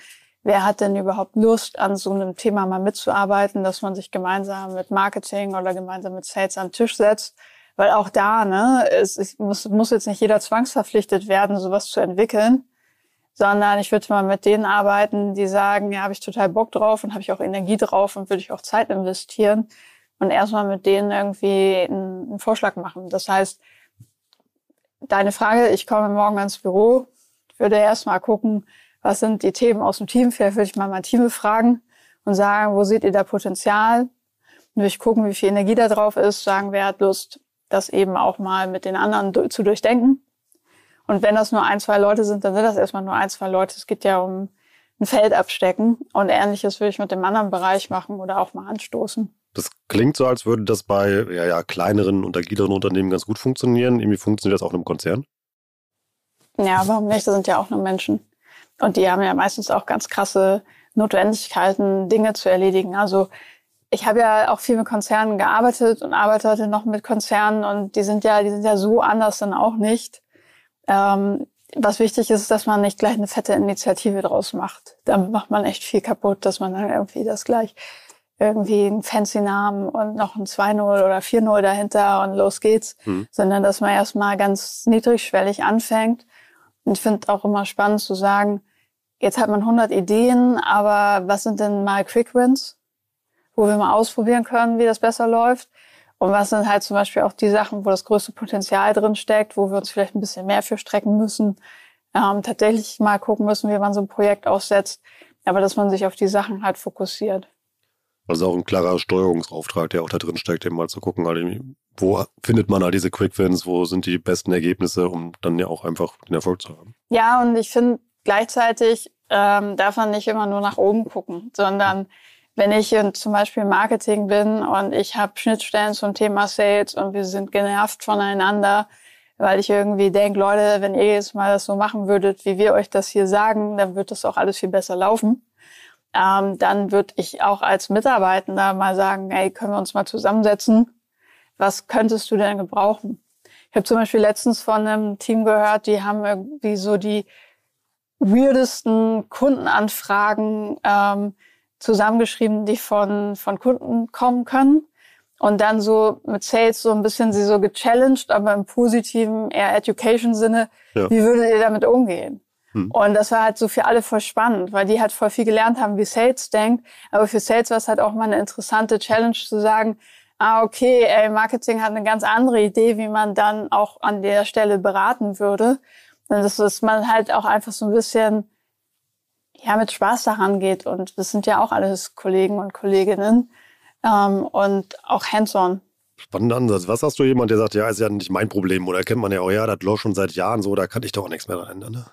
[SPEAKER 3] wer hat denn überhaupt Lust, an so einem Thema mal mitzuarbeiten, dass man sich gemeinsam mit Marketing oder gemeinsam mit Sales an den Tisch setzt weil auch da, ne, es, muss, muss jetzt nicht jeder zwangsverpflichtet werden, sowas zu entwickeln, sondern ich würde mal mit denen arbeiten, die sagen, ja, habe ich total Bock drauf und habe ich auch Energie drauf und würde ich auch Zeit investieren und erstmal mit denen irgendwie einen, einen Vorschlag machen. Das heißt, deine Frage, ich komme morgen ins Büro, würde erstmal gucken, was sind die Themen aus dem Team, vielleicht würde ich mal mein Team befragen und sagen, wo seht ihr da Potenzial? Und durch gucken, wie viel Energie da drauf ist, sagen, wer hat Lust, das eben auch mal mit den anderen zu durchdenken. Und wenn das nur ein, zwei Leute sind, dann sind das erstmal nur ein, zwei Leute. Es geht ja um ein Feld abstecken. Und ähnliches würde ich mit dem anderen Bereich machen oder auch mal anstoßen.
[SPEAKER 2] Das klingt so, als würde das bei ja, ja, kleineren und agileren Unternehmen ganz gut funktionieren. Irgendwie funktioniert das auch in einem Konzern?
[SPEAKER 3] Ja, warum nicht? Das sind ja auch nur Menschen. Und die haben ja meistens auch ganz krasse Notwendigkeiten, Dinge zu erledigen. Also ich habe ja auch viel mit Konzernen gearbeitet und arbeite heute noch mit Konzernen und die sind ja, die sind ja so anders dann auch nicht. Ähm, was wichtig ist, dass man nicht gleich eine fette Initiative draus macht. Damit macht man echt viel kaputt, dass man dann irgendwie das gleich irgendwie einen fancy Namen und noch ein 2-0 oder 4-0 dahinter und los geht's, mhm. sondern dass man erstmal ganz niedrigschwellig anfängt. Und ich finde auch immer spannend zu sagen, jetzt hat man 100 Ideen, aber was sind denn mal Quick Wins, wo wir mal ausprobieren können, wie das besser läuft? Und was sind halt zum Beispiel auch die Sachen, wo das größte Potenzial drin steckt, wo wir uns vielleicht ein bisschen mehr für strecken müssen, ähm, tatsächlich mal gucken müssen, wie man so ein Projekt aussetzt, aber dass man sich auf die Sachen halt fokussiert.
[SPEAKER 2] Also auch ein klarer Steuerungsauftrag, der auch da drin steckt, eben mal zu gucken, halt, wo findet man halt diese Quick-Wins, wo sind die besten Ergebnisse, um dann ja auch einfach den Erfolg zu haben.
[SPEAKER 3] Ja, und ich finde gleichzeitig ähm, darf man nicht immer nur nach oben gucken, sondern wenn ich in, zum Beispiel Marketing bin und ich habe Schnittstellen zum Thema Sales und wir sind genervt voneinander, weil ich irgendwie denke, Leute, wenn ihr jetzt mal das so machen würdet, wie wir euch das hier sagen, dann wird das auch alles viel besser laufen ähm, dann würde ich auch als Mitarbeitender mal sagen, hey, können wir uns mal zusammensetzen? Was könntest du denn gebrauchen? Ich habe zum Beispiel letztens von einem Team gehört, die haben irgendwie so die weirdesten Kundenanfragen ähm, zusammengeschrieben, die von, von Kunden kommen können. Und dann so mit Sales so ein bisschen sie so gechallenged, aber im positiven, eher Education-Sinne. Ja. Wie würdet ihr damit umgehen? Hm. Und das war halt so für alle voll spannend, weil die halt voll viel gelernt haben, wie Sales denkt. Aber für Sales war es halt auch mal eine interessante Challenge zu sagen, ah, okay, ey, Marketing hat eine ganz andere Idee, wie man dann auch an der Stelle beraten würde. Und das ist man halt auch einfach so ein bisschen, ja, mit Spaß daran geht. Und das sind ja auch alles Kollegen und Kolleginnen. Ähm, und auch hands-on.
[SPEAKER 2] Spannender Ansatz. Was hast du jemand, der sagt, ja, ist ja nicht mein Problem oder kennt man ja auch, ja, das läuft schon seit Jahren so, da kann ich doch auch nichts mehr dran ändern, ne?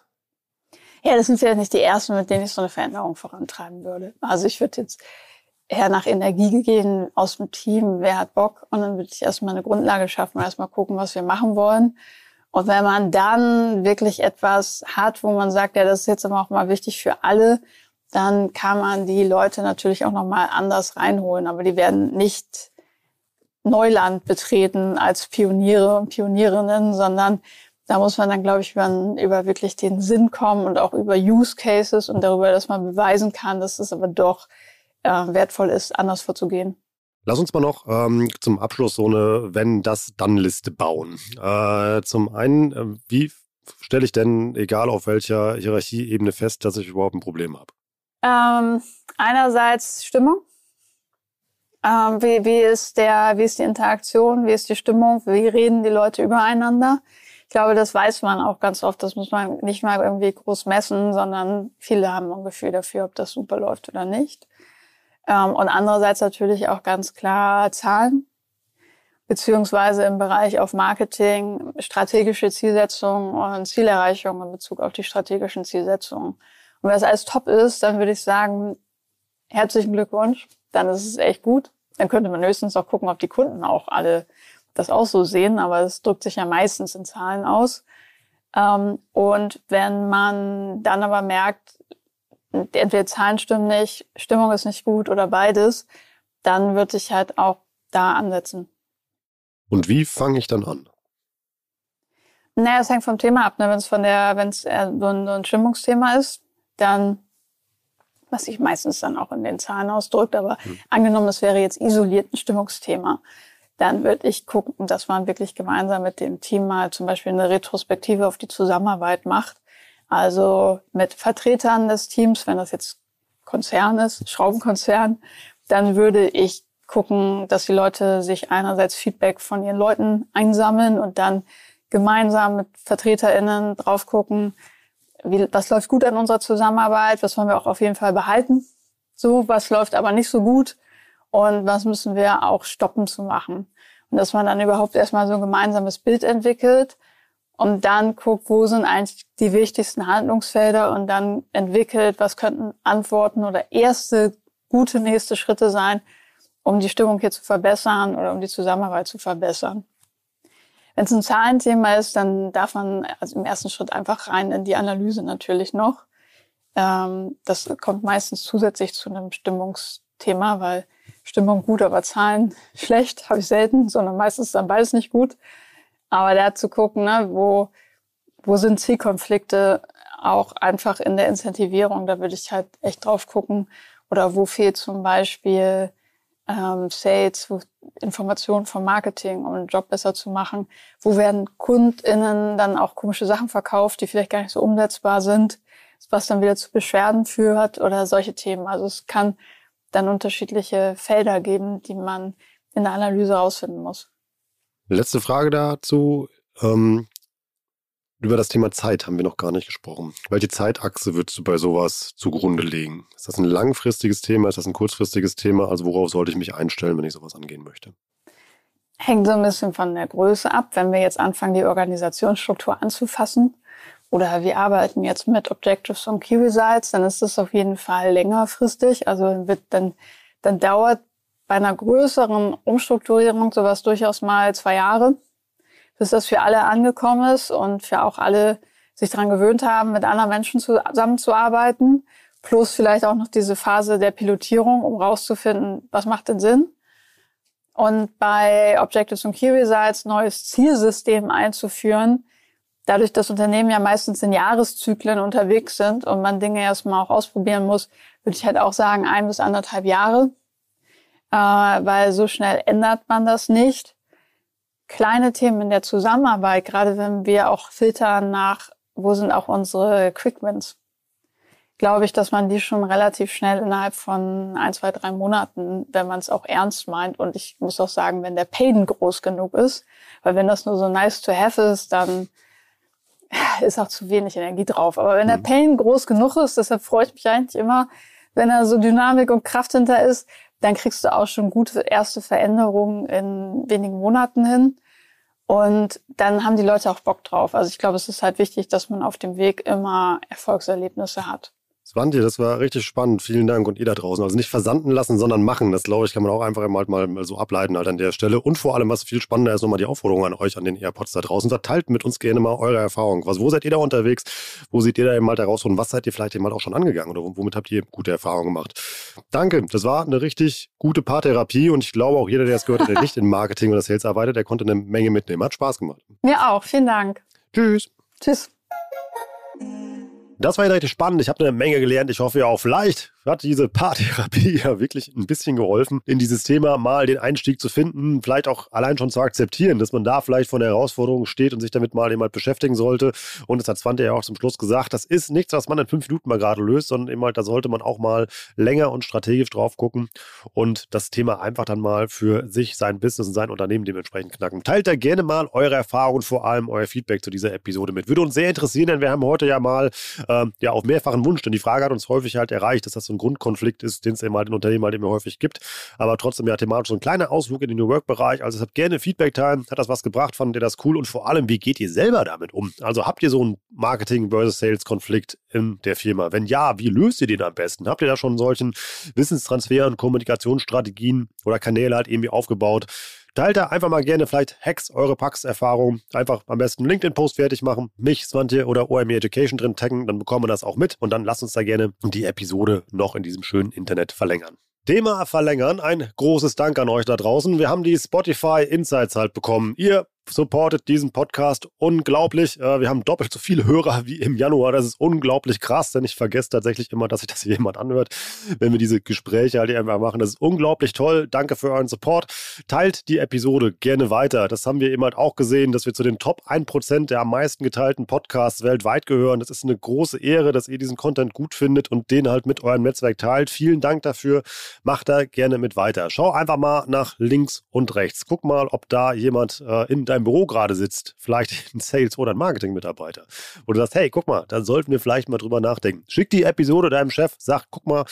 [SPEAKER 3] Ja, das sind vielleicht nicht die ersten, mit denen ich so eine Veränderung vorantreiben würde. Also ich würde jetzt eher nach Energie gehen aus dem Team, wer hat Bock und dann würde ich erstmal eine Grundlage schaffen, erstmal gucken, was wir machen wollen. Und wenn man dann wirklich etwas hat, wo man sagt, ja, das ist jetzt aber auch mal wichtig für alle, dann kann man die Leute natürlich auch nochmal anders reinholen. Aber die werden nicht Neuland betreten als Pioniere und Pionierinnen, sondern da muss man dann, glaube ich, über, über wirklich den Sinn kommen und auch über Use Cases und darüber, dass man beweisen kann, dass es aber doch äh, wertvoll ist, anders vorzugehen.
[SPEAKER 2] Lass uns mal noch ähm, zum Abschluss so eine Wenn-das-Dann-Liste bauen. Äh, zum einen, äh, wie stelle ich denn, egal auf welcher Hierarchieebene, fest, dass ich überhaupt ein Problem habe?
[SPEAKER 3] Ähm, einerseits Stimmung. Ähm, wie, wie, ist der, wie ist die Interaktion? Wie ist die Stimmung? Wie reden die Leute übereinander? Ich glaube, das weiß man auch ganz oft. Das muss man nicht mal irgendwie groß messen, sondern viele haben ein Gefühl dafür, ob das super läuft oder nicht. Ähm, und andererseits natürlich auch ganz klar Zahlen, beziehungsweise im Bereich auf Marketing, strategische Zielsetzungen und Zielerreichung in Bezug auf die strategischen Zielsetzungen. Und wenn das alles top ist, dann würde ich sagen, herzlichen Glückwunsch, dann ist es echt gut. Dann könnte man höchstens auch gucken, ob die Kunden auch alle das auch so sehen, aber es drückt sich ja meistens in Zahlen aus. Ähm, und wenn man dann aber merkt, entweder Zahlen stimmen nicht, Stimmung ist nicht gut oder beides, dann würde ich halt auch da ansetzen.
[SPEAKER 2] Und wie fange ich dann an?
[SPEAKER 3] Naja, es hängt vom Thema ab. Ne? Wenn es von der, wenn es so ein, so ein Stimmungsthema ist, dann, was sich meistens dann auch in den Zahlen ausdrückt, aber hm. angenommen, es wäre jetzt isoliert ein Stimmungsthema, dann würde ich gucken, dass man wirklich gemeinsam mit dem Team mal zum Beispiel eine Retrospektive auf die Zusammenarbeit macht. Also mit Vertretern des Teams, wenn das jetzt Konzern ist, Schraubenkonzern, dann würde ich gucken, dass die Leute sich einerseits Feedback von ihren Leuten einsammeln und dann gemeinsam mit VertreterInnen drauf gucken, wie, was läuft gut an unserer Zusammenarbeit, was wollen wir auch auf jeden Fall behalten So, was läuft aber nicht so gut und was müssen wir auch stoppen zu machen. Und dass man dann überhaupt erstmal so ein gemeinsames Bild entwickelt und dann guckt, wo sind eigentlich die wichtigsten Handlungsfelder und dann entwickelt, was könnten Antworten oder erste gute nächste Schritte sein, um die Stimmung hier zu verbessern oder um die Zusammenarbeit zu verbessern. Wenn es ein Zahlenthema ist, dann darf man also im ersten Schritt einfach rein in die Analyse natürlich noch. Ähm, das kommt meistens zusätzlich zu einem Stimmungsthema, weil Stimmung gut, aber Zahlen schlecht habe ich selten, sondern meistens dann beides nicht gut. Aber da zu gucken, ne, wo, wo sind Zielkonflikte auch einfach in der Incentivierung, da würde ich halt echt drauf gucken. Oder wo fehlt zum Beispiel ähm, Sales, Informationen vom Marketing, um den Job besser zu machen. Wo werden KundInnen dann auch komische Sachen verkauft, die vielleicht gar nicht so umsetzbar sind, was dann wieder zu Beschwerden führt oder solche Themen. Also es kann dann unterschiedliche Felder geben, die man in der Analyse herausfinden muss.
[SPEAKER 2] Letzte Frage dazu. Ähm, über das Thema Zeit haben wir noch gar nicht gesprochen. Welche Zeitachse würdest du bei sowas zugrunde legen? Ist das ein langfristiges Thema? Ist das ein kurzfristiges Thema? Also worauf sollte ich mich einstellen, wenn ich sowas angehen möchte?
[SPEAKER 3] Hängt so ein bisschen von der Größe ab. Wenn wir jetzt anfangen, die Organisationsstruktur anzufassen oder wir arbeiten jetzt mit Objectives und Key Results, dann ist das auf jeden Fall längerfristig. Also wird dann, dann dauert bei einer größeren Umstrukturierung sowas durchaus mal zwei Jahre, bis das für alle angekommen ist und für auch alle sich daran gewöhnt haben, mit anderen Menschen zusammenzuarbeiten. Plus vielleicht auch noch diese Phase der Pilotierung, um rauszufinden, was macht denn Sinn. Und bei Objectives und Key Results neues Zielsystem einzuführen, dadurch, dass Unternehmen ja meistens in Jahreszyklen unterwegs sind und man Dinge erstmal auch ausprobieren muss, würde ich halt auch sagen, ein bis anderthalb Jahre äh, weil so schnell ändert man das nicht. Kleine Themen in der Zusammenarbeit, gerade wenn wir auch filtern nach, wo sind auch unsere Quick Wins, glaube ich, dass man die schon relativ schnell innerhalb von ein, zwei, drei Monaten, wenn man es auch ernst meint, und ich muss auch sagen, wenn der Pain groß genug ist, weil wenn das nur so nice to have ist, dann ist auch zu wenig Energie drauf. Aber wenn der mhm. Pain groß genug ist, deshalb freue ich mich eigentlich immer, wenn da so Dynamik und Kraft hinter ist, dann kriegst du auch schon gute erste Veränderungen in wenigen Monaten hin. Und dann haben die Leute auch Bock drauf. Also ich glaube, es ist halt wichtig, dass man auf dem Weg immer Erfolgserlebnisse hat.
[SPEAKER 2] Svante, das war richtig spannend. Vielen Dank. Und ihr da draußen. Also nicht versanden lassen, sondern machen. Das, glaube ich, kann man auch einfach mal, mal so ableiten halt an der Stelle. Und vor allem, was viel spannender ist, nochmal die Aufforderung an euch, an den AirPods da draußen. Verteilt mit uns gerne mal eure Erfahrung. Was, wo seid ihr da unterwegs? Wo seht ihr da eben halt herausfinden? Was seid ihr vielleicht eben halt auch schon angegangen? Oder womit habt ihr gute Erfahrungen gemacht? Danke. Das war eine richtig gute Paartherapie. Und ich glaube auch jeder, der es gehört hat, der nicht in Marketing oder Sales arbeitet, der konnte eine Menge mitnehmen. Hat Spaß gemacht.
[SPEAKER 3] Mir auch. Vielen Dank.
[SPEAKER 2] Tschüss.
[SPEAKER 3] Tschüss.
[SPEAKER 2] Das war ja richtig spannend. Ich habe eine Menge gelernt. Ich hoffe ja auch vielleicht hat diese Paartherapie ja wirklich ein bisschen geholfen, in dieses Thema mal den Einstieg zu finden, vielleicht auch allein schon zu akzeptieren, dass man da vielleicht vor der Herausforderung steht und sich damit mal jemand beschäftigen sollte. Und das hat Svante ja auch zum Schluss gesagt, das ist nichts, was man in fünf Minuten mal gerade löst, sondern eben halt, da sollte man auch mal länger und strategisch drauf gucken und das Thema einfach dann mal für sich, sein Business und sein Unternehmen dementsprechend knacken. Teilt da gerne mal eure Erfahrungen, vor allem euer Feedback zu dieser Episode mit. Würde uns sehr interessieren, denn wir haben heute ja mal äh, ja auf mehrfachen Wunsch, denn die Frage hat uns häufig halt erreicht, dass das so ein Grundkonflikt ist, den es eben halt in Unternehmen halt immer häufig gibt. Aber trotzdem ja thematisch so ein kleiner Ausflug in den New Work-Bereich. Also habt gerne Feedback-Time. Hat das was gebracht? Fandet ihr das cool? Und vor allem, wie geht ihr selber damit um? Also habt ihr so einen Marketing versus Sales-Konflikt in der Firma? Wenn ja, wie löst ihr den am besten? Habt ihr da schon solchen Wissenstransfer und Kommunikationsstrategien oder Kanäle halt irgendwie aufgebaut? Teilt da einfach mal gerne vielleicht Hacks, eure Pax-Erfahrung. Einfach am besten LinkedIn-Post fertig machen, mich, Swante oder OME Education drin taggen, dann bekommen wir das auch mit und dann lasst uns da gerne die Episode noch in diesem schönen Internet verlängern. Thema verlängern. Ein großes Dank an euch da draußen. Wir haben die Spotify Insights halt bekommen. Ihr supportet diesen Podcast unglaublich. Äh, wir haben doppelt so viele Hörer wie im Januar. Das ist unglaublich krass, denn ich vergesse tatsächlich immer, dass sich das jemand anhört, wenn wir diese Gespräche halt einfach machen. Das ist unglaublich toll. Danke für euren Support. Teilt die Episode gerne weiter. Das haben wir eben halt auch gesehen, dass wir zu den Top 1% der am meisten geteilten Podcasts weltweit gehören. Das ist eine große Ehre, dass ihr diesen Content gut findet und den halt mit eurem Netzwerk teilt. Vielen Dank dafür. Macht da gerne mit weiter. Schau einfach mal nach links und rechts. Guck mal, ob da jemand äh, in deinem deinem Büro gerade sitzt, vielleicht ein Sales- oder ein Marketing-Mitarbeiter, wo du sagst, hey, guck mal, da sollten wir vielleicht mal drüber nachdenken. Schick die Episode deinem Chef, sag, guck mal,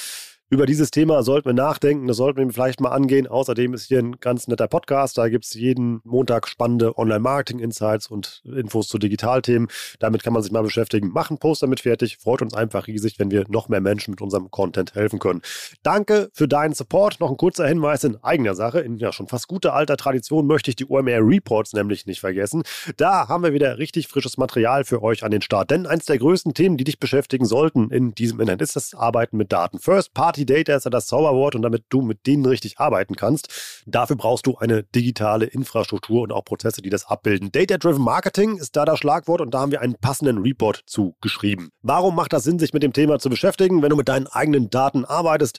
[SPEAKER 2] Über dieses Thema sollten wir nachdenken, das sollten wir vielleicht mal angehen. Außerdem ist hier ein ganz netter Podcast. Da gibt es jeden Montag spannende Online-Marketing-Insights und Infos zu Digitalthemen. Damit kann man sich mal beschäftigen. Machen Post damit fertig. Freut uns einfach riesig, wenn wir noch mehr Menschen mit unserem Content helfen können. Danke für deinen Support. Noch ein kurzer Hinweis in eigener Sache. In ja schon fast guter alter Tradition möchte ich die OMR Reports nämlich nicht vergessen. Da haben wir wieder richtig frisches Material für euch an den Start. Denn eins der größten Themen, die dich beschäftigen sollten in diesem Internet, ist das Arbeiten mit Daten. First Party Data ist ja das Zauberwort und damit du mit denen richtig arbeiten kannst. Dafür brauchst du eine digitale Infrastruktur und auch Prozesse, die das abbilden. Data-Driven Marketing ist da das Schlagwort und da haben wir einen passenden Report zu geschrieben. Warum macht das Sinn, sich mit dem Thema zu beschäftigen? Wenn du mit deinen eigenen Daten arbeitest,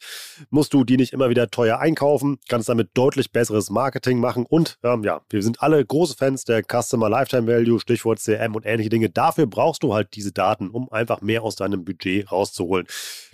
[SPEAKER 2] musst du die nicht immer wieder teuer einkaufen, kannst damit deutlich besseres Marketing machen und ähm, ja, wir sind alle große Fans der Customer Lifetime Value, Stichwort CM und ähnliche Dinge. Dafür brauchst du halt diese Daten, um einfach mehr aus deinem Budget rauszuholen.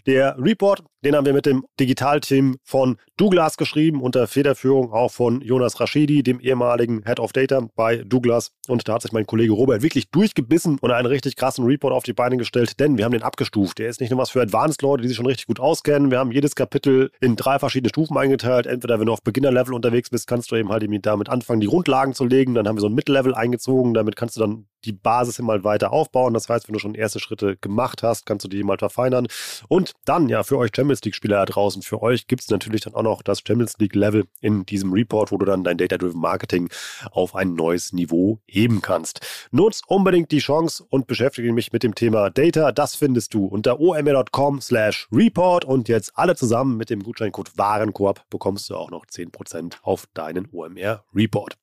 [SPEAKER 2] Der Report, den haben wir mit dem Digitalteam von Douglas geschrieben, unter Federführung auch von Jonas Rashidi, dem ehemaligen Head of Data bei Douglas. Und da hat sich mein Kollege Robert wirklich durchgebissen und einen richtig krassen Report auf die Beine gestellt, denn wir haben den abgestuft. Der ist nicht nur was für Advanced-Leute, die sich schon richtig gut auskennen. Wir haben jedes Kapitel in drei verschiedene Stufen eingeteilt. Entweder, wenn du auf Beginner-Level unterwegs bist, kannst du eben halt damit anfangen, die Grundlagen zu legen. Dann haben wir so ein Mittellevel eingezogen. Damit kannst du dann die Basis immer weiter aufbauen. Das heißt, wenn du schon erste Schritte gemacht hast, kannst du die mal verfeinern. Und dann, ja, für euch Champions League-Spieler da draußen, für euch gibt es natürlich dann auch noch das Champions League-Level in diesem Report, wo du dann dein Data-Driven Marketing auf ein neues Niveau heben kannst. Nutz unbedingt die Chance und beschäftige mich mit dem Thema Data. Das findest du unter omr.com slash report und jetzt alle zusammen mit dem Gutscheincode Warenkorb bekommst du auch noch 10% auf deinen OMR Report.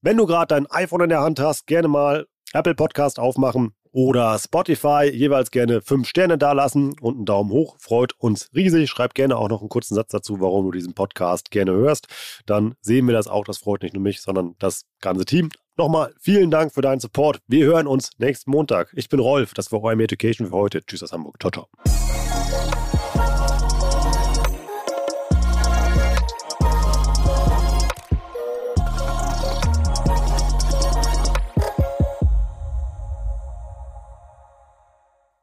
[SPEAKER 2] Wenn du gerade dein iPhone in der Hand hast, gerne mal Apple Podcast aufmachen oder Spotify jeweils gerne fünf Sterne dalassen und einen Daumen hoch. Freut uns riesig. Schreib gerne auch noch einen kurzen Satz dazu, warum du diesen Podcast gerne hörst. Dann sehen wir das auch. Das freut nicht nur mich, sondern das ganze Team. Nochmal vielen Dank für deinen Support. Wir hören uns nächsten Montag. Ich bin Rolf. Das war euer Education für heute. Tschüss aus Hamburg. Ciao, ciao.